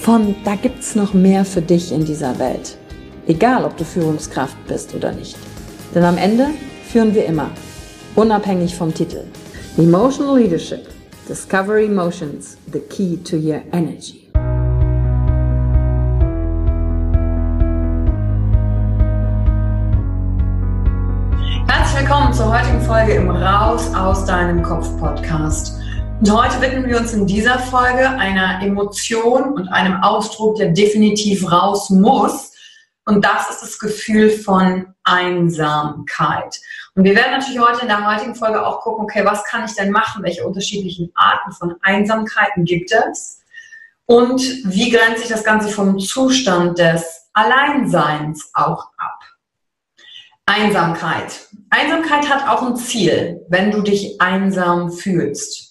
von da gibt's noch mehr für dich in dieser Welt. Egal, ob du Führungskraft bist oder nicht. Denn am Ende führen wir immer, unabhängig vom Titel. Emotional Leadership. Discover Emotions, the key to your energy. Herzlich willkommen zur heutigen Folge im Raus aus deinem Kopf Podcast. Und heute widmen wir uns in dieser Folge einer Emotion und einem Ausdruck, der definitiv raus muss. Und das ist das Gefühl von Einsamkeit. Und wir werden natürlich heute in der heutigen Folge auch gucken, okay, was kann ich denn machen? Welche unterschiedlichen Arten von Einsamkeiten gibt es? Und wie grenzt sich das Ganze vom Zustand des Alleinseins auch ab? Einsamkeit. Einsamkeit hat auch ein Ziel, wenn du dich einsam fühlst.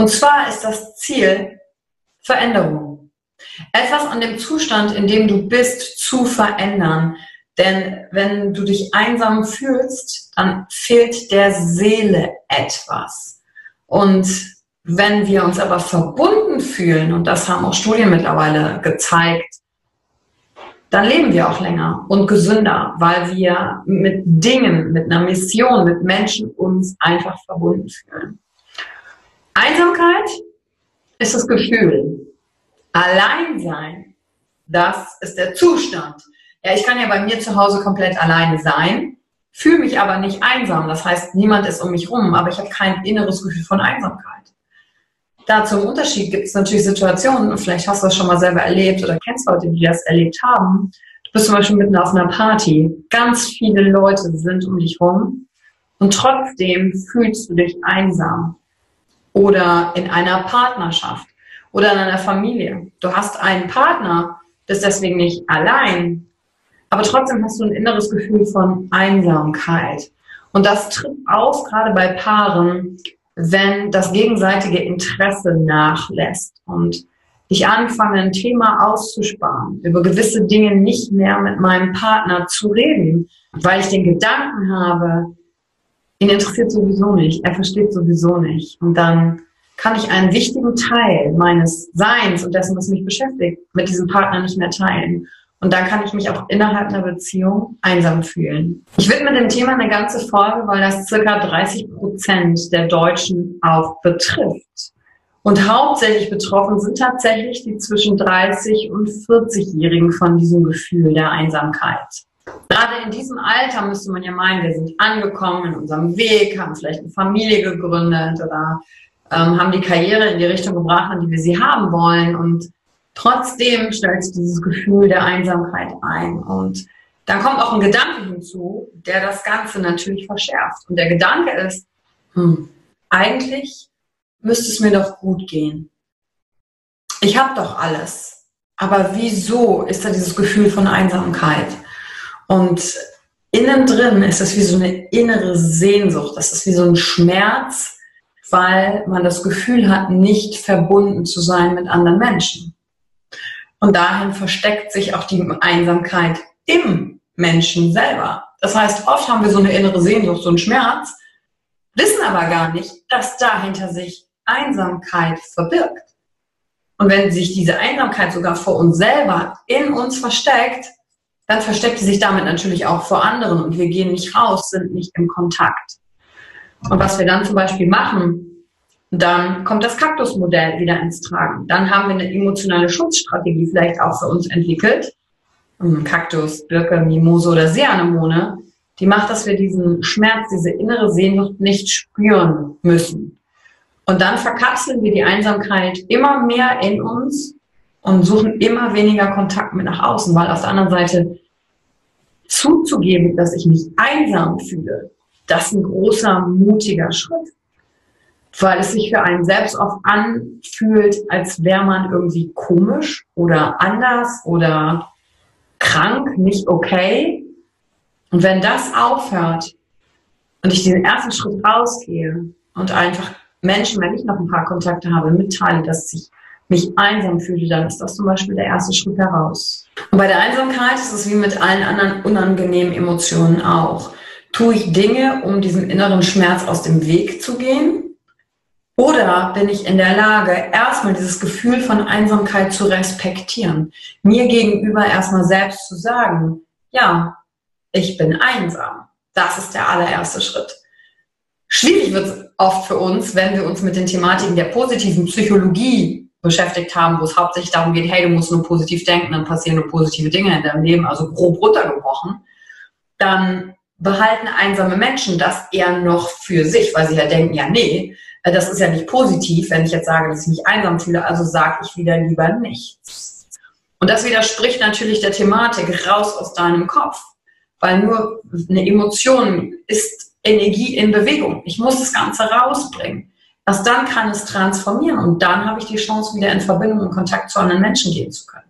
Und zwar ist das Ziel Veränderung. Etwas an dem Zustand, in dem du bist, zu verändern. Denn wenn du dich einsam fühlst, dann fehlt der Seele etwas. Und wenn wir uns aber verbunden fühlen, und das haben auch Studien mittlerweile gezeigt, dann leben wir auch länger und gesünder, weil wir mit Dingen, mit einer Mission, mit Menschen uns einfach verbunden fühlen. Einsamkeit ist das Gefühl. Alleinsein, das ist der Zustand. Ja, ich kann ja bei mir zu Hause komplett alleine sein, fühle mich aber nicht einsam. Das heißt, niemand ist um mich rum, aber ich habe kein inneres Gefühl von Einsamkeit. Da zum Unterschied gibt es natürlich Situationen, und vielleicht hast du das schon mal selber erlebt oder kennst Leute, die das erlebt haben. Du bist zum Beispiel mitten auf einer Party, ganz viele Leute sind um dich rum und trotzdem fühlst du dich einsam oder in einer Partnerschaft oder in einer Familie. Du hast einen Partner, bist deswegen nicht allein, aber trotzdem hast du ein inneres Gefühl von Einsamkeit. Und das tritt auf, gerade bei Paaren, wenn das gegenseitige Interesse nachlässt und ich anfange, ein Thema auszusparen, über gewisse Dinge nicht mehr mit meinem Partner zu reden, weil ich den Gedanken habe, ihn interessiert sowieso nicht, er versteht sowieso nicht. Und dann kann ich einen wichtigen Teil meines Seins und dessen, was mich beschäftigt, mit diesem Partner nicht mehr teilen. Und dann kann ich mich auch innerhalb einer Beziehung einsam fühlen. Ich widme dem Thema eine ganze Folge, weil das circa 30 Prozent der Deutschen auch betrifft. Und hauptsächlich betroffen sind tatsächlich die zwischen 30 und 40-Jährigen von diesem Gefühl der Einsamkeit. Gerade in diesem Alter müsste man ja meinen, wir sind angekommen in unserem Weg, haben vielleicht eine Familie gegründet oder ähm, haben die Karriere in die Richtung gebracht, an die wir sie haben wollen. Und trotzdem stellt sich dieses Gefühl der Einsamkeit ein. Und dann kommt auch ein Gedanke hinzu, der das Ganze natürlich verschärft. Und der Gedanke ist, hm, eigentlich müsste es mir doch gut gehen. Ich habe doch alles. Aber wieso ist da dieses Gefühl von Einsamkeit? Und innen drin ist das wie so eine innere Sehnsucht. Das ist wie so ein Schmerz, weil man das Gefühl hat, nicht verbunden zu sein mit anderen Menschen. Und dahin versteckt sich auch die Einsamkeit im Menschen selber. Das heißt, oft haben wir so eine innere Sehnsucht, so einen Schmerz, wissen aber gar nicht, dass dahinter sich Einsamkeit verbirgt. Und wenn sich diese Einsamkeit sogar vor uns selber in uns versteckt, dann versteckt sie sich damit natürlich auch vor anderen und wir gehen nicht raus, sind nicht im Kontakt. Und was wir dann zum Beispiel machen, dann kommt das Kaktusmodell wieder ins Tragen. Dann haben wir eine emotionale Schutzstrategie vielleicht auch für uns entwickelt. Kaktus, Birke, Mimose oder Seeanemone, die macht, dass wir diesen Schmerz, diese innere Sehnsucht nicht spüren müssen. Und dann verkapseln wir die Einsamkeit immer mehr in uns und suchen immer weniger Kontakt mit nach außen, weil auf der anderen Seite zuzugeben, dass ich mich einsam fühle, das ist ein großer, mutiger Schritt. Weil es sich für einen selbst oft anfühlt, als wäre man irgendwie komisch oder anders oder krank, nicht okay. Und wenn das aufhört und ich den ersten Schritt rausgehe und einfach Menschen, wenn ich noch ein paar Kontakte habe, mitteile, dass ich mich einsam fühle, dann ist das zum Beispiel der erste Schritt heraus. Und bei der Einsamkeit ist es wie mit allen anderen unangenehmen Emotionen auch. Tue ich Dinge, um diesem inneren Schmerz aus dem Weg zu gehen? Oder bin ich in der Lage, erstmal dieses Gefühl von Einsamkeit zu respektieren? Mir gegenüber erstmal selbst zu sagen, ja, ich bin einsam. Das ist der allererste Schritt. Schwierig wird es oft für uns, wenn wir uns mit den Thematiken der positiven Psychologie beschäftigt haben, wo es hauptsächlich darum geht, hey, du musst nur positiv denken, dann passieren nur positive Dinge in deinem Leben, also grob runtergebrochen, dann behalten einsame Menschen das eher noch für sich, weil sie ja denken, ja, nee, äh, das ist ja nicht positiv, wenn ich jetzt sage, dass ich mich einsam fühle, also sage ich wieder lieber nichts. Und das widerspricht natürlich der Thematik raus aus deinem Kopf, weil nur eine Emotion ist Energie in Bewegung. Ich muss das Ganze rausbringen. Erst dann kann es transformieren und dann habe ich die Chance, wieder in Verbindung und Kontakt zu anderen Menschen gehen zu können.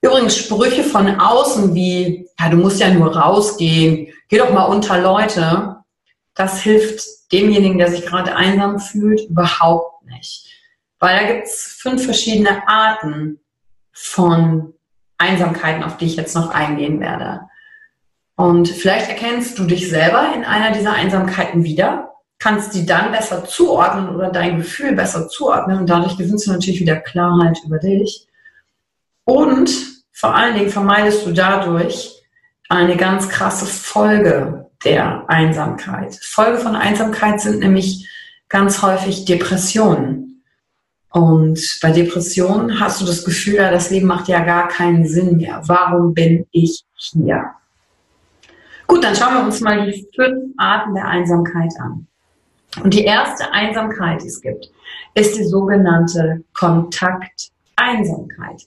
Übrigens Sprüche von außen wie, ja, du musst ja nur rausgehen, geh doch mal unter Leute, das hilft demjenigen, der sich gerade einsam fühlt, überhaupt nicht. Weil da gibt es fünf verschiedene Arten von Einsamkeiten, auf die ich jetzt noch eingehen werde. Und vielleicht erkennst du dich selber in einer dieser Einsamkeiten wieder, kannst die dann besser zuordnen oder dein Gefühl besser zuordnen und dadurch gewinnst du natürlich wieder Klarheit über dich. Und vor allen Dingen vermeidest du dadurch eine ganz krasse Folge der Einsamkeit. Folge von Einsamkeit sind nämlich ganz häufig Depressionen. Und bei Depressionen hast du das Gefühl, das Leben macht ja gar keinen Sinn mehr. Warum bin ich hier? Gut, dann schauen wir uns mal die fünf Arten der Einsamkeit an. Und die erste Einsamkeit, die es gibt, ist die sogenannte Kontakteinsamkeit.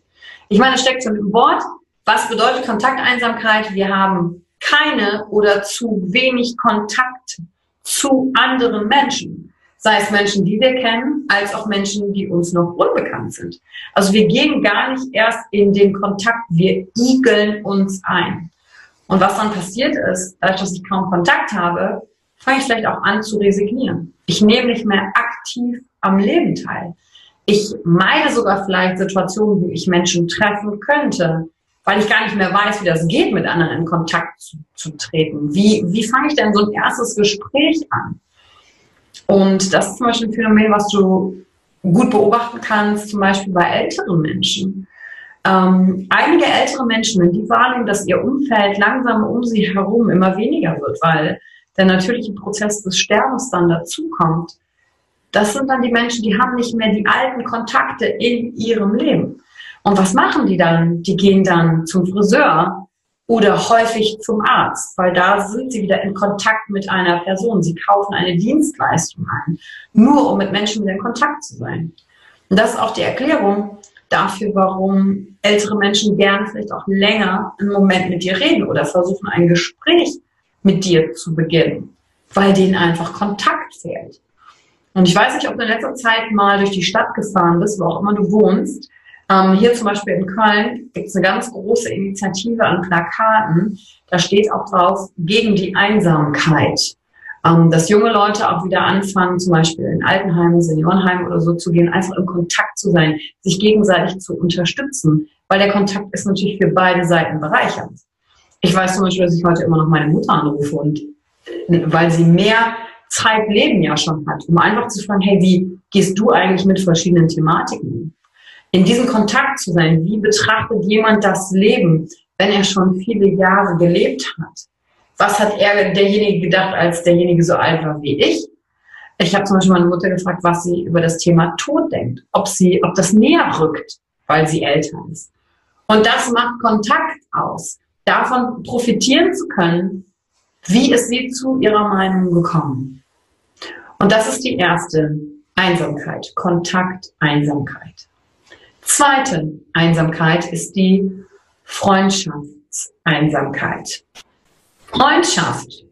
Ich meine, es steckt schon im Wort. Was bedeutet Kontakteinsamkeit? Wir haben keine oder zu wenig Kontakt zu anderen Menschen. Sei es Menschen, die wir kennen, als auch Menschen, die uns noch unbekannt sind. Also wir gehen gar nicht erst in den Kontakt, wir igeln uns ein. Und was dann passiert ist, dadurch, dass ich kaum Kontakt habe, fange ich vielleicht auch an zu resignieren. Ich nehme nicht mehr aktiv am Leben teil. Ich meide sogar vielleicht Situationen, wo ich Menschen treffen könnte, weil ich gar nicht mehr weiß, wie das geht, mit anderen in Kontakt zu, zu treten. Wie, wie fange ich denn so ein erstes Gespräch an? Und das ist zum Beispiel ein Phänomen, was du gut beobachten kannst, zum Beispiel bei älteren Menschen. Ähm, einige ältere Menschen, wenn die wahrnehmen, dass ihr Umfeld langsam um sie herum immer weniger wird, weil der natürliche Prozess des Sterbens dann dazukommt, das sind dann die Menschen, die haben nicht mehr die alten Kontakte in ihrem Leben. Und was machen die dann? Die gehen dann zum Friseur oder häufig zum Arzt, weil da sind sie wieder in Kontakt mit einer Person. Sie kaufen eine Dienstleistung ein, nur um mit Menschen wieder in Kontakt zu sein. Und das ist auch die Erklärung dafür, warum ältere Menschen gerne vielleicht auch länger einen Moment mit dir reden oder versuchen, ein Gespräch mit dir zu beginnen, weil denen einfach Kontakt fehlt. Und ich weiß nicht, ob du in letzter Zeit mal durch die Stadt gefahren bist, wo auch immer du wohnst. Ähm, hier zum Beispiel in Köln gibt es eine ganz große Initiative an Plakaten. Da steht auch drauf, gegen die Einsamkeit. Ähm, dass junge Leute auch wieder anfangen, zum Beispiel in Altenheimen, Seniorenheimen oder so zu gehen, einfach im Kontakt zu sein, sich gegenseitig zu unterstützen. Weil der Kontakt ist natürlich für beide Seiten bereichernd. Ich weiß zum Beispiel, dass ich heute immer noch meine Mutter anrufe und weil sie mehr Zeitleben ja schon hat, um einfach zu fragen, hey, wie gehst du eigentlich mit verschiedenen Thematiken? In diesem Kontakt zu sein, wie betrachtet jemand das Leben, wenn er schon viele Jahre gelebt hat? Was hat er derjenige gedacht, als derjenige so alt war wie ich? Ich habe zum Beispiel meine Mutter gefragt, was sie über das Thema Tod denkt, ob sie, ob das näher rückt, weil sie älter ist. Und das macht Kontakt aus. Davon profitieren zu können, wie ist sie zu ihrer Meinung gekommen? Und das ist die erste Einsamkeit, Kontakt, Einsamkeit. Zweite Einsamkeit ist die Freundschaftseinsamkeit. Freundschaft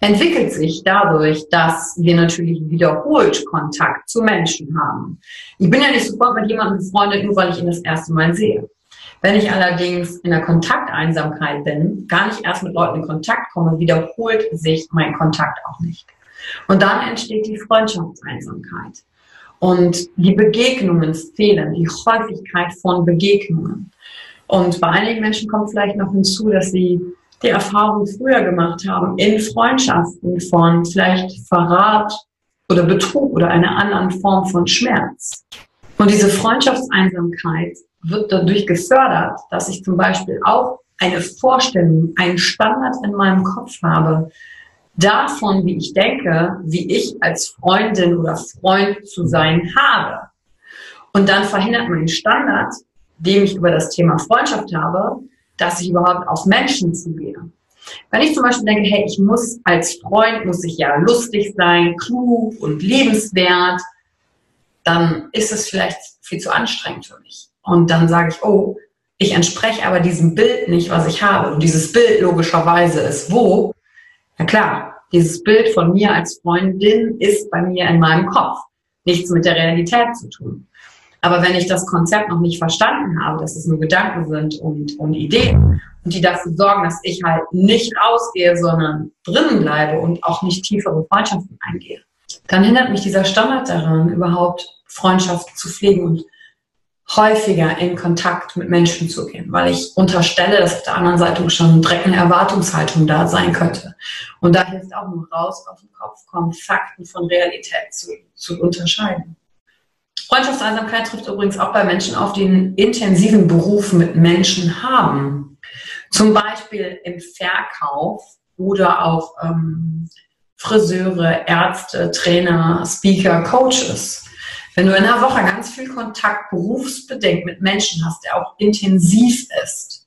entwickelt sich dadurch, dass wir natürlich wiederholt Kontakt zu Menschen haben. Ich bin ja nicht sofort mit jemandem befreundet, nur weil ich ihn das erste Mal sehe. Wenn ich allerdings in der Kontakteinsamkeit bin, gar nicht erst mit Leuten in Kontakt komme, wiederholt sich mein Kontakt auch nicht. Und dann entsteht die Freundschaftseinsamkeit. Und die Begegnungen fehlen, die Häufigkeit von Begegnungen. Und bei einigen Menschen kommt vielleicht noch hinzu, dass sie die Erfahrung früher gemacht haben in Freundschaften von vielleicht Verrat oder Betrug oder einer anderen Form von Schmerz. Und diese Freundschaftseinsamkeit wird dadurch gefördert, dass ich zum Beispiel auch eine Vorstellung, einen Standard in meinem Kopf habe, davon, wie ich denke, wie ich als Freundin oder Freund zu sein habe. Und dann verhindert mein Standard, dem ich über das Thema Freundschaft habe, dass ich überhaupt auf Menschen zugehe. Wenn ich zum Beispiel denke, hey, ich muss als Freund, muss ich ja lustig sein, klug und lebenswert, dann ist es vielleicht viel zu anstrengend für mich. Und dann sage ich, oh, ich entspreche aber diesem Bild nicht, was ich habe. Und dieses Bild logischerweise ist wo? Na klar, dieses Bild von mir als Freundin ist bei mir in meinem Kopf. Nichts mit der Realität zu tun. Aber wenn ich das Konzept noch nicht verstanden habe, dass es nur Gedanken sind und, und Ideen und die dafür sorgen, dass ich halt nicht rausgehe, sondern drinnen bleibe und auch nicht tiefere Freundschaften eingehe, dann hindert mich dieser Standard daran, überhaupt Freundschaft zu pflegen und häufiger in Kontakt mit Menschen zu gehen, weil ich unterstelle, dass auf der anderen Seite schon direkt eine Erwartungshaltung da sein könnte. Und da hilft auch nur raus, auf den Kopf kommen, Fakten von Realität zu, zu unterscheiden. Freundschaftseinsamkeit trifft übrigens auch bei Menschen auf, die einen intensiven Beruf mit Menschen haben. Zum Beispiel im Verkauf oder auch ähm, Friseure, Ärzte, Trainer, Speaker, Coaches. Wenn du in einer Woche ganz viel Kontakt berufsbedingt mit Menschen hast, der auch intensiv ist,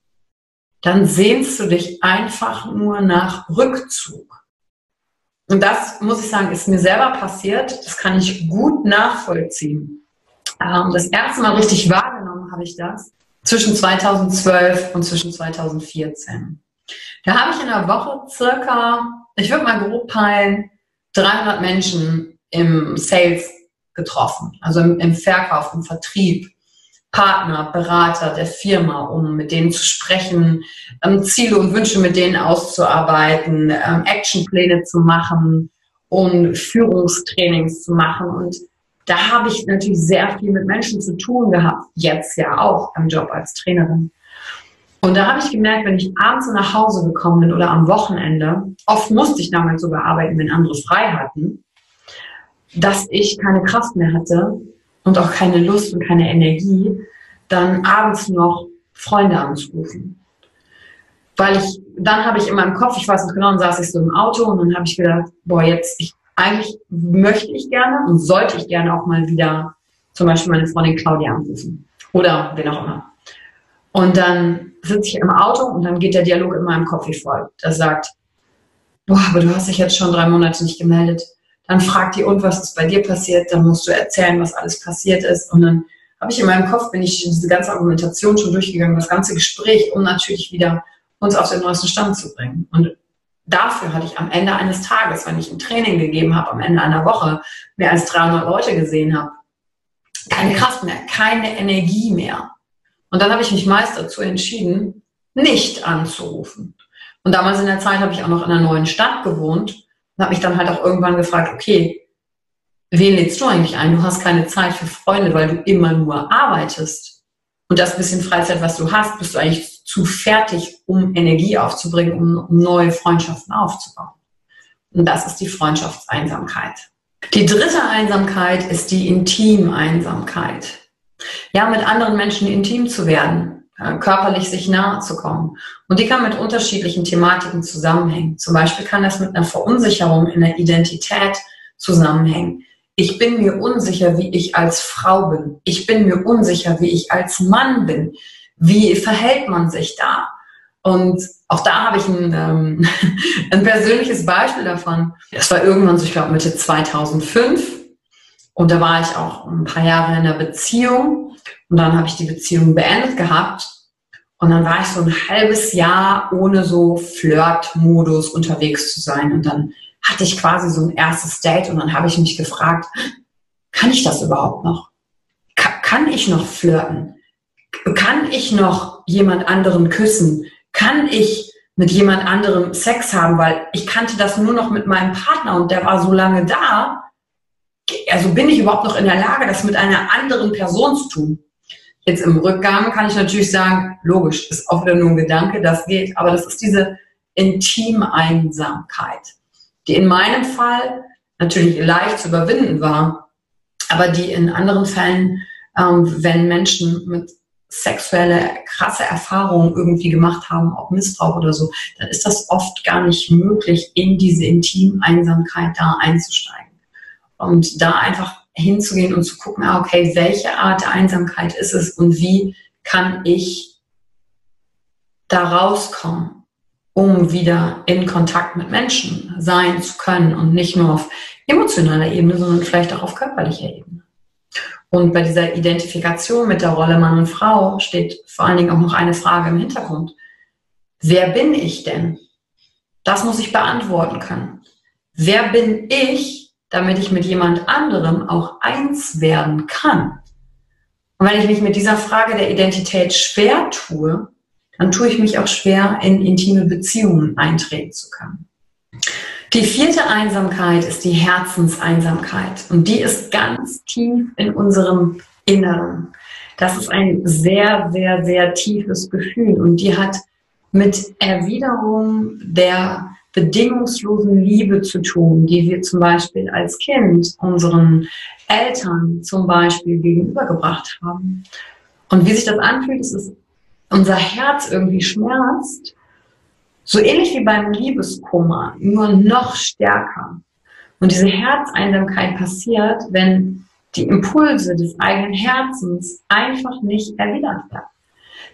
dann sehnst du dich einfach nur nach Rückzug. Und das, muss ich sagen, ist mir selber passiert. Das kann ich gut nachvollziehen. Ähm, das erste Mal richtig wahrgenommen habe ich das zwischen 2012 und zwischen 2014. Da habe ich in einer Woche circa, ich würde mal grob peilen, 300 Menschen im Sales getroffen, also im, im Verkauf, im Vertrieb, Partner, Berater der Firma, um mit denen zu sprechen, ähm, Ziele und Wünsche mit denen auszuarbeiten, ähm, Actionpläne zu machen und Führungstrainings zu machen. Und da habe ich natürlich sehr viel mit Menschen zu tun gehabt, jetzt ja auch am Job als Trainerin. Und da habe ich gemerkt, wenn ich abends nach Hause gekommen bin oder am Wochenende, oft musste ich damals sogar arbeiten, wenn andere frei hatten, dass ich keine Kraft mehr hatte und auch keine Lust und keine Energie, dann abends noch Freunde anzurufen. Weil ich, dann habe ich in meinem Kopf, ich weiß nicht genau, dann saß ich so im Auto und dann habe ich gedacht, boah, jetzt, ich, eigentlich möchte ich gerne und sollte ich gerne auch mal wieder zum Beispiel meine Freundin Claudia anrufen. Oder wen auch immer. Und dann sitze ich im Auto und dann geht der Dialog in meinem Kopf wie folgt. Er sagt, boah, aber du hast dich jetzt schon drei Monate nicht gemeldet dann fragt die, und was ist bei dir passiert? Dann musst du erzählen, was alles passiert ist. Und dann habe ich in meinem Kopf, bin ich diese ganze Argumentation schon durchgegangen, das ganze Gespräch, um natürlich wieder uns auf den neuesten Stand zu bringen. Und dafür hatte ich am Ende eines Tages, wenn ich ein Training gegeben habe, am Ende einer Woche mehr als 300 Leute gesehen habe, keine Kraft mehr, keine Energie mehr. Und dann habe ich mich meist dazu entschieden, nicht anzurufen. Und damals in der Zeit habe ich auch noch in einer neuen Stadt gewohnt und habe mich dann halt auch irgendwann gefragt, okay, wen lädst du eigentlich ein? Du hast keine Zeit für Freunde, weil du immer nur arbeitest. Und das bisschen Freizeit, was du hast, bist du eigentlich zu fertig, um Energie aufzubringen, um, um neue Freundschaften aufzubauen. Und das ist die Freundschaftseinsamkeit. Die dritte Einsamkeit ist die Intimeinsamkeit. Ja, mit anderen Menschen intim zu werden, körperlich sich nahe zu kommen. Und die kann mit unterschiedlichen Thematiken zusammenhängen. Zum Beispiel kann das mit einer Verunsicherung in der Identität zusammenhängen. Ich bin mir unsicher, wie ich als Frau bin. Ich bin mir unsicher, wie ich als Mann bin. Wie verhält man sich da? Und auch da habe ich ein, ähm, ein persönliches Beispiel davon. Es war irgendwann so, ich glaube Mitte 2005. Und da war ich auch ein paar Jahre in einer Beziehung. Und dann habe ich die Beziehung beendet gehabt. Und dann war ich so ein halbes Jahr ohne so Flirt-Modus unterwegs zu sein. Und dann hatte ich quasi so ein erstes Date und dann habe ich mich gefragt, kann ich das überhaupt noch? kann ich noch flirten? Kann ich noch jemand anderen küssen? Kann ich mit jemand anderem Sex haben? Weil ich kannte das nur noch mit meinem Partner und der war so lange da. Also bin ich überhaupt noch in der Lage, das mit einer anderen Person zu tun? Jetzt im Rückgang kann ich natürlich sagen, logisch, ist auch wieder nur ein Gedanke, das geht, aber das ist diese Intimeinsamkeit, die in meinem Fall natürlich leicht zu überwinden war, aber die in anderen Fällen, ähm, wenn Menschen mit sexuelle krasse Erfahrungen irgendwie gemacht haben, auch Missbrauch oder so, dann ist das oft gar nicht möglich, in diese Intimeinsamkeit da einzusteigen. Und da einfach hinzugehen und zu gucken, ah, okay, welche Art der Einsamkeit ist es und wie kann ich da rauskommen, um wieder in Kontakt mit Menschen sein zu können und nicht nur auf emotionaler Ebene, sondern vielleicht auch auf körperlicher Ebene. Und bei dieser Identifikation mit der Rolle Mann und Frau steht vor allen Dingen auch noch eine Frage im Hintergrund. Wer bin ich denn? Das muss ich beantworten können. Wer bin ich, damit ich mit jemand anderem auch eins werden kann? Und wenn ich mich mit dieser Frage der Identität schwer tue, dann tue ich mich auch schwer, in intime Beziehungen eintreten zu können. Die vierte Einsamkeit ist die Herzenseinsamkeit und die ist ganz tief in unserem Inneren. Das ist ein sehr, sehr, sehr tiefes Gefühl und die hat mit Erwiderung der bedingungslosen Liebe zu tun, die wir zum Beispiel als Kind unseren Eltern zum Beispiel gegenübergebracht haben. Und wie sich das anfühlt, ist es unser Herz irgendwie schmerzt so ähnlich wie beim Liebeskummer, nur noch stärker. Und diese Herzeinsamkeit passiert, wenn die Impulse des eigenen Herzens einfach nicht erwidert werden.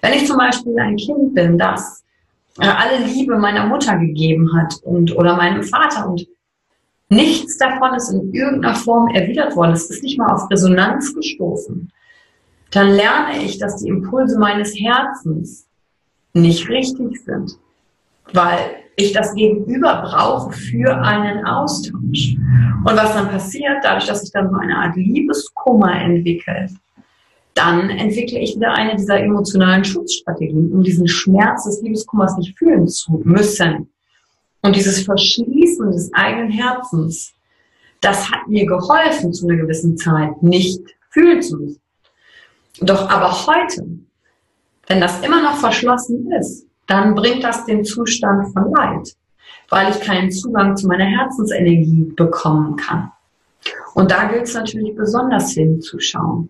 Wenn ich zum Beispiel ein Kind bin, das äh, alle Liebe meiner Mutter gegeben hat und oder meinem Vater. Und nichts davon ist in irgendeiner Form erwidert worden, es ist nicht mal auf Resonanz gestoßen, dann lerne ich, dass die Impulse meines Herzens nicht richtig sind weil ich das Gegenüber brauche für einen Austausch. Und was dann passiert, dadurch, dass sich dann so eine Art Liebeskummer entwickelt, dann entwickle ich wieder eine dieser emotionalen Schutzstrategien, um diesen Schmerz des Liebeskummers nicht fühlen zu müssen. Und dieses Verschließen des eigenen Herzens, das hat mir geholfen zu einer gewissen Zeit, nicht fühlen zu müssen. Doch aber heute, wenn das immer noch verschlossen ist, dann bringt das den Zustand von Leid, weil ich keinen Zugang zu meiner Herzensenergie bekommen kann. Und da gilt es natürlich besonders hinzuschauen.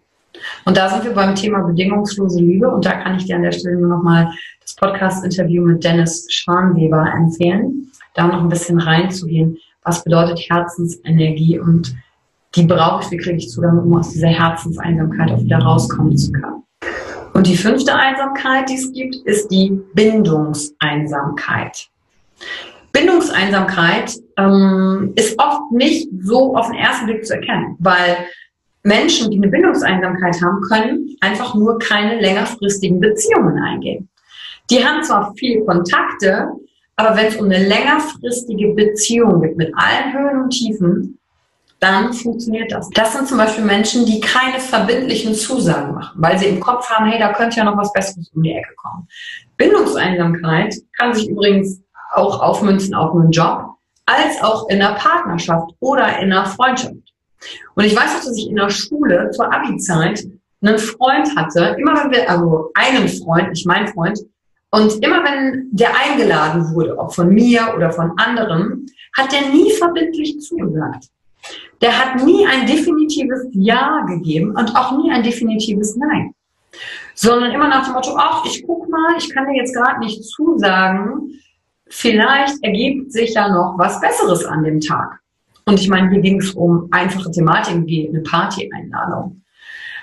Und da sind wir beim Thema bedingungslose Liebe und da kann ich dir an der Stelle nur nochmal das Podcast-Interview mit Dennis Schwanweber empfehlen, da noch ein bisschen reinzugehen. Was bedeutet Herzensenergie und die brauche ich, wie kriege ich Zugang, um aus dieser Herzenseinsamkeit auch wieder rauskommen zu können. Und die fünfte Einsamkeit, die es gibt, ist die Bindungseinsamkeit. Bindungseinsamkeit ähm, ist oft nicht so auf den ersten Blick zu erkennen, weil Menschen, die eine Bindungseinsamkeit haben, können einfach nur keine längerfristigen Beziehungen eingehen. Die haben zwar viele Kontakte, aber wenn es um eine längerfristige Beziehung geht, mit allen Höhen und Tiefen, dann funktioniert das. Das sind zum Beispiel Menschen, die keine verbindlichen Zusagen machen, weil sie im Kopf haben, hey, da könnte ja noch was Besseres um die Ecke kommen. Bindungseinsamkeit kann sich übrigens auch aufmünzen auf einen Job, als auch in einer Partnerschaft oder in einer Freundschaft. Und ich weiß auch, dass ich in der Schule zur Abi-Zeit einen Freund hatte, immer wenn wir, also einen Freund, nicht mein Freund, Und immer wenn der eingeladen wurde, ob von mir oder von anderen, hat der nie verbindlich zugesagt. Der hat nie ein definitives Ja gegeben und auch nie ein definitives Nein. Sondern immer nach dem Motto, ach, ich guck mal, ich kann dir jetzt gerade nicht zusagen, vielleicht ergibt sich ja noch was Besseres an dem Tag. Und ich meine, hier ging es um einfache Thematiken wie eine Party-Einladung.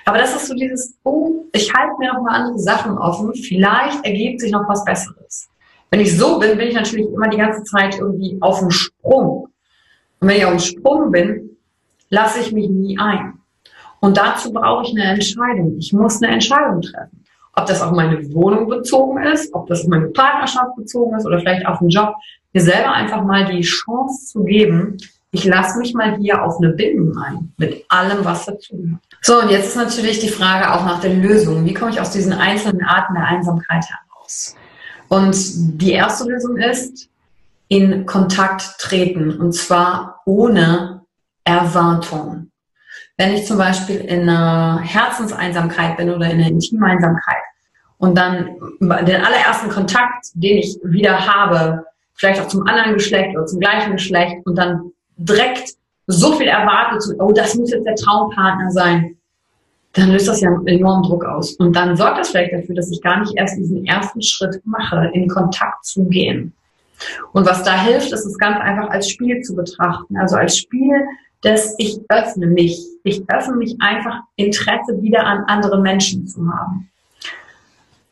Aber das ist so dieses, oh, ich halte mir noch mal andere Sachen offen, vielleicht ergibt sich noch was Besseres. Wenn ich so bin, bin ich natürlich immer die ganze Zeit irgendwie auf dem Sprung. Und wenn ich auf dem Sprung bin, lasse ich mich nie ein. Und dazu brauche ich eine Entscheidung. Ich muss eine Entscheidung treffen. Ob das auf meine Wohnung bezogen ist, ob das auf meine Partnerschaft bezogen ist oder vielleicht auf den Job. Mir selber einfach mal die Chance zu geben, ich lasse mich mal hier auf eine Bindung ein, mit allem, was dazu gehört. So, und jetzt ist natürlich die Frage auch nach der Lösung. Wie komme ich aus diesen einzelnen Arten der Einsamkeit heraus? Und die erste Lösung ist, in Kontakt treten, und zwar ohne Erwartung. Wenn ich zum Beispiel in einer Herzenseinsamkeit bin oder in einer Intimeinsamkeit und dann den allerersten Kontakt, den ich wieder habe, vielleicht auch zum anderen Geschlecht oder zum gleichen Geschlecht und dann direkt so viel erwartet, oh, das muss jetzt der Traumpartner sein, dann löst das ja enormen Druck aus. Und dann sorgt das vielleicht dafür, dass ich gar nicht erst diesen ersten Schritt mache, in Kontakt zu gehen. Und was da hilft, ist es ganz einfach als Spiel zu betrachten. Also als Spiel, dass ich öffne mich. Ich öffne mich einfach, Interesse wieder an anderen Menschen zu haben.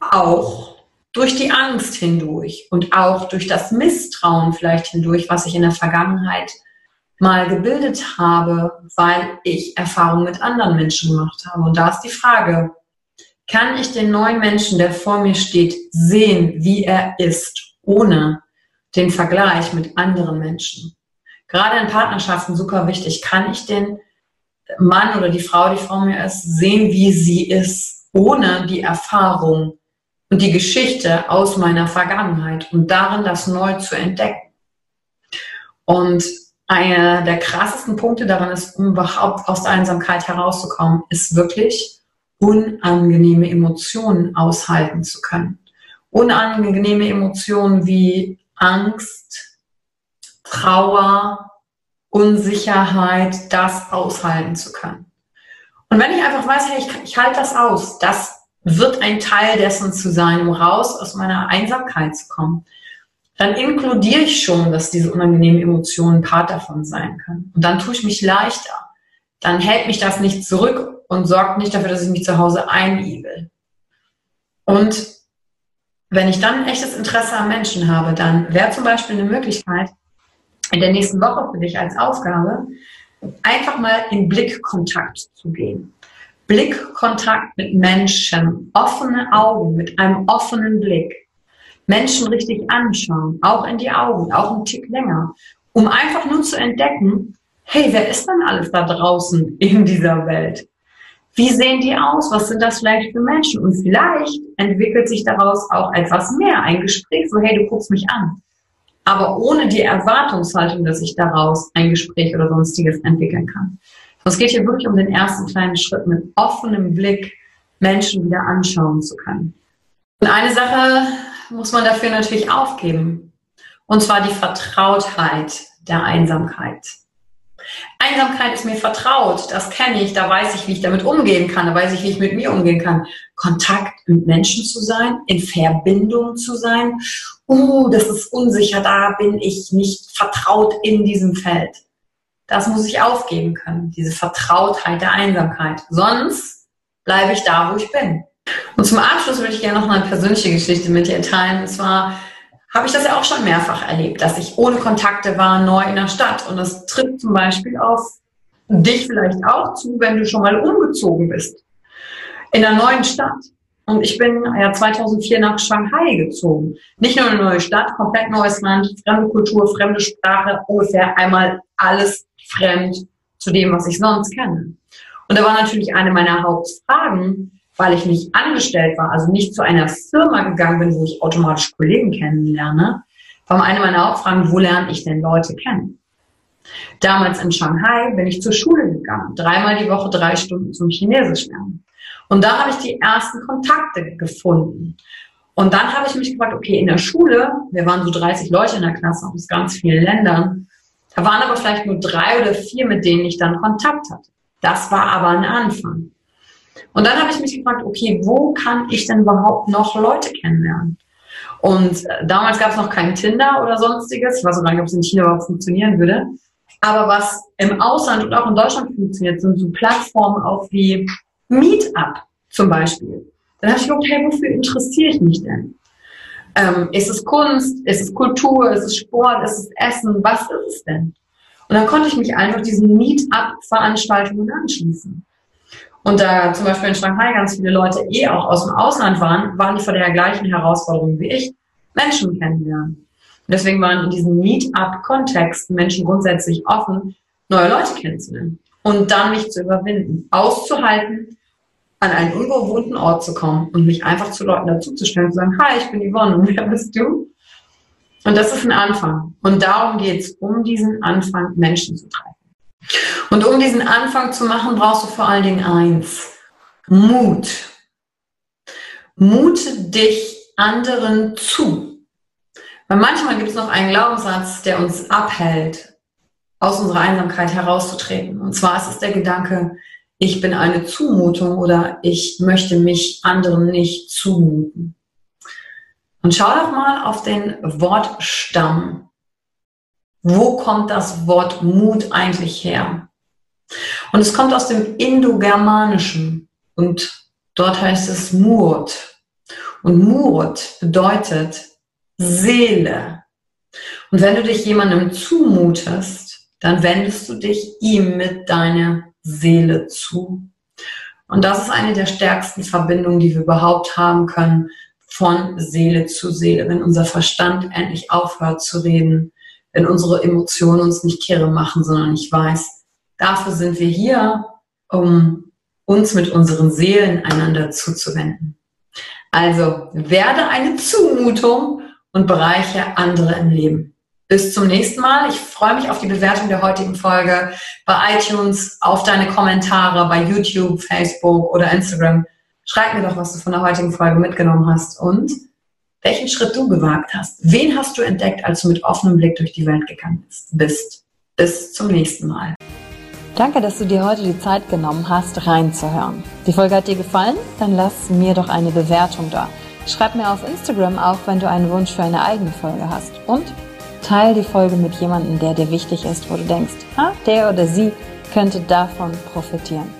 Auch durch die Angst hindurch und auch durch das Misstrauen vielleicht hindurch, was ich in der Vergangenheit mal gebildet habe, weil ich Erfahrungen mit anderen Menschen gemacht habe. Und da ist die Frage, kann ich den neuen Menschen, der vor mir steht, sehen, wie er ist, ohne den Vergleich mit anderen Menschen? Gerade in Partnerschaften super wichtig. Kann ich den Mann oder die Frau, die vor mir ist, sehen, wie sie ist, ohne die Erfahrung und die Geschichte aus meiner Vergangenheit und darin das neu zu entdecken? Und einer der krassesten Punkte daran ist, um überhaupt aus der Einsamkeit herauszukommen, ist wirklich unangenehme Emotionen aushalten zu können. Unangenehme Emotionen wie Angst, Trauer, Unsicherheit, das aushalten zu können. Und wenn ich einfach weiß, hey, ich, ich halte das aus, das wird ein Teil dessen zu sein, um raus aus meiner Einsamkeit zu kommen, dann inkludiere ich schon, dass diese unangenehmen Emotionen Part davon sein können. Und dann tue ich mich leichter. Dann hält mich das nicht zurück und sorgt nicht dafür, dass ich mich zu Hause einigel. Und wenn ich dann ein echtes Interesse am Menschen habe, dann wäre zum Beispiel eine Möglichkeit, in der nächsten Woche für dich als Aufgabe, einfach mal in Blickkontakt zu gehen. Blickkontakt mit Menschen, offene Augen, mit einem offenen Blick. Menschen richtig anschauen, auch in die Augen, auch einen Tick länger, um einfach nur zu entdecken, hey, wer ist denn alles da draußen in dieser Welt? Wie sehen die aus? Was sind das vielleicht für Menschen? Und vielleicht entwickelt sich daraus auch etwas mehr, ein Gespräch, so hey, du guckst mich an. Aber ohne die Erwartungshaltung, dass ich daraus ein Gespräch oder sonstiges entwickeln kann. Es geht hier wirklich um den ersten kleinen Schritt, mit offenem Blick Menschen wieder anschauen zu können. Und eine Sache muss man dafür natürlich aufgeben. Und zwar die Vertrautheit der Einsamkeit. Einsamkeit ist mir vertraut, das kenne ich, da weiß ich, wie ich damit umgehen kann, da weiß ich, wie ich mit mir umgehen kann. Kontakt mit Menschen zu sein, in Verbindung zu sein. Uh, das ist unsicher, da bin ich nicht vertraut in diesem Feld. Das muss ich aufgeben können, diese Vertrautheit der Einsamkeit. Sonst bleibe ich da, wo ich bin. Und zum Abschluss würde ich gerne noch eine persönliche Geschichte mit dir teilen. Und zwar habe ich das ja auch schon mehrfach erlebt, dass ich ohne Kontakte war, neu in der Stadt. Und das tritt zum Beispiel auf dich vielleicht auch zu, wenn du schon mal umgezogen bist. In einer neuen Stadt. Und ich bin ja 2004 nach Shanghai gezogen. Nicht nur eine neue Stadt, komplett neues Land, fremde Kultur, fremde Sprache, ungefähr einmal alles fremd zu dem, was ich sonst kenne. Und da war natürlich eine meiner Hauptfragen, weil ich nicht angestellt war, also nicht zu einer Firma gegangen bin, wo ich automatisch Kollegen kennenlerne, war eine meiner Hauptfragen, wo lerne ich denn Leute kennen? Damals in Shanghai bin ich zur Schule gegangen, dreimal die Woche drei Stunden zum Chinesisch lernen. Und da habe ich die ersten Kontakte gefunden. Und dann habe ich mich gefragt, okay, in der Schule, wir waren so 30 Leute in der Klasse aus ganz vielen Ländern, da waren aber vielleicht nur drei oder vier, mit denen ich dann Kontakt hatte. Das war aber ein Anfang. Und dann habe ich mich gefragt, okay, wo kann ich denn überhaupt noch Leute kennenlernen? Und äh, damals gab es noch kein Tinder oder sonstiges. Ich weiß auch gar nicht, ob es in China überhaupt funktionieren würde. Aber was im Ausland und auch in Deutschland funktioniert, sind so Plattformen auch wie Meetup zum Beispiel. Dann habe ich gedacht, hey, wofür interessiere ich mich denn? Ähm, ist es Kunst? Ist es Kultur? Ist es Sport? Ist es Essen? Was ist es denn? Und dann konnte ich mich einfach diesen Meetup-Veranstaltungen anschließen. Und da zum Beispiel in Shanghai ganz viele Leute eh auch aus dem Ausland waren, waren die vor der gleichen Herausforderung wie ich, Menschen kennenlernen. Und deswegen waren in diesem Meetup-Kontext Menschen grundsätzlich offen, neue Leute kennenzulernen und dann mich zu überwinden, auszuhalten, an einen unbewohnten Ort zu kommen und mich einfach zu Leuten dazuzustellen zu sagen, hi, ich bin Yvonne und wer bist du? Und das ist ein Anfang. Und darum geht's, um diesen Anfang Menschen zu treffen. Und um diesen Anfang zu machen, brauchst du vor allen Dingen eins. Mut. Mute dich anderen zu. Weil manchmal gibt es noch einen Glaubenssatz, der uns abhält, aus unserer Einsamkeit herauszutreten. Und zwar ist es der Gedanke, ich bin eine Zumutung oder ich möchte mich anderen nicht zumuten. Und schau doch mal auf den Wortstamm. Wo kommt das Wort Mut eigentlich her? Und es kommt aus dem Indogermanischen und dort heißt es Mut. Und Mut bedeutet Seele. Und wenn du dich jemandem zumutest, dann wendest du dich ihm mit deiner Seele zu. Und das ist eine der stärksten Verbindungen, die wir überhaupt haben können, von Seele zu Seele, wenn unser Verstand endlich aufhört zu reden, wenn unsere Emotionen uns nicht kirre machen, sondern ich weiß, dafür sind wir hier, um uns mit unseren Seelen einander zuzuwenden. Also werde eine Zumutung und bereiche andere im Leben. Bis zum nächsten Mal. Ich freue mich auf die Bewertung der heutigen Folge bei iTunes, auf deine Kommentare bei YouTube, Facebook oder Instagram. Schreib mir doch, was du von der heutigen Folge mitgenommen hast und welchen Schritt du gewagt hast. Wen hast du entdeckt, als du mit offenem Blick durch die Welt gegangen bist? Bis zum nächsten Mal. Danke, dass du dir heute die Zeit genommen hast, reinzuhören. Die Folge hat dir gefallen? Dann lass mir doch eine Bewertung da. Schreib mir auf Instagram auch, wenn du einen Wunsch für eine eigene Folge hast. Und Teil die Folge mit jemandem, der dir wichtig ist, wo du denkst, ah, der oder sie könnte davon profitieren.